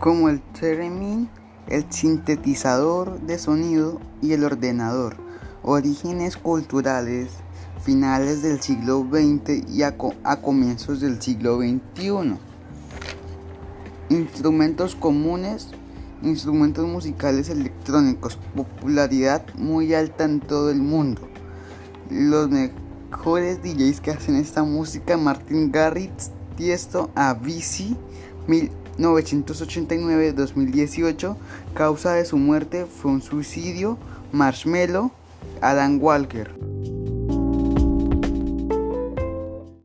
como el theremin, el sintetizador de sonido y el ordenador. Orígenes culturales finales del siglo XX y a, comienzos del siglo XXI. Instrumentos comunes, instrumentos musicales electrónicos, popularidad muy alta en todo el mundo. Los mejores DJs que hacen esta música, Martin Garrix, Tiesto, Avicii, 1989-2018, causa de su muerte fue un suicidio, Marshmello, Alan Walker.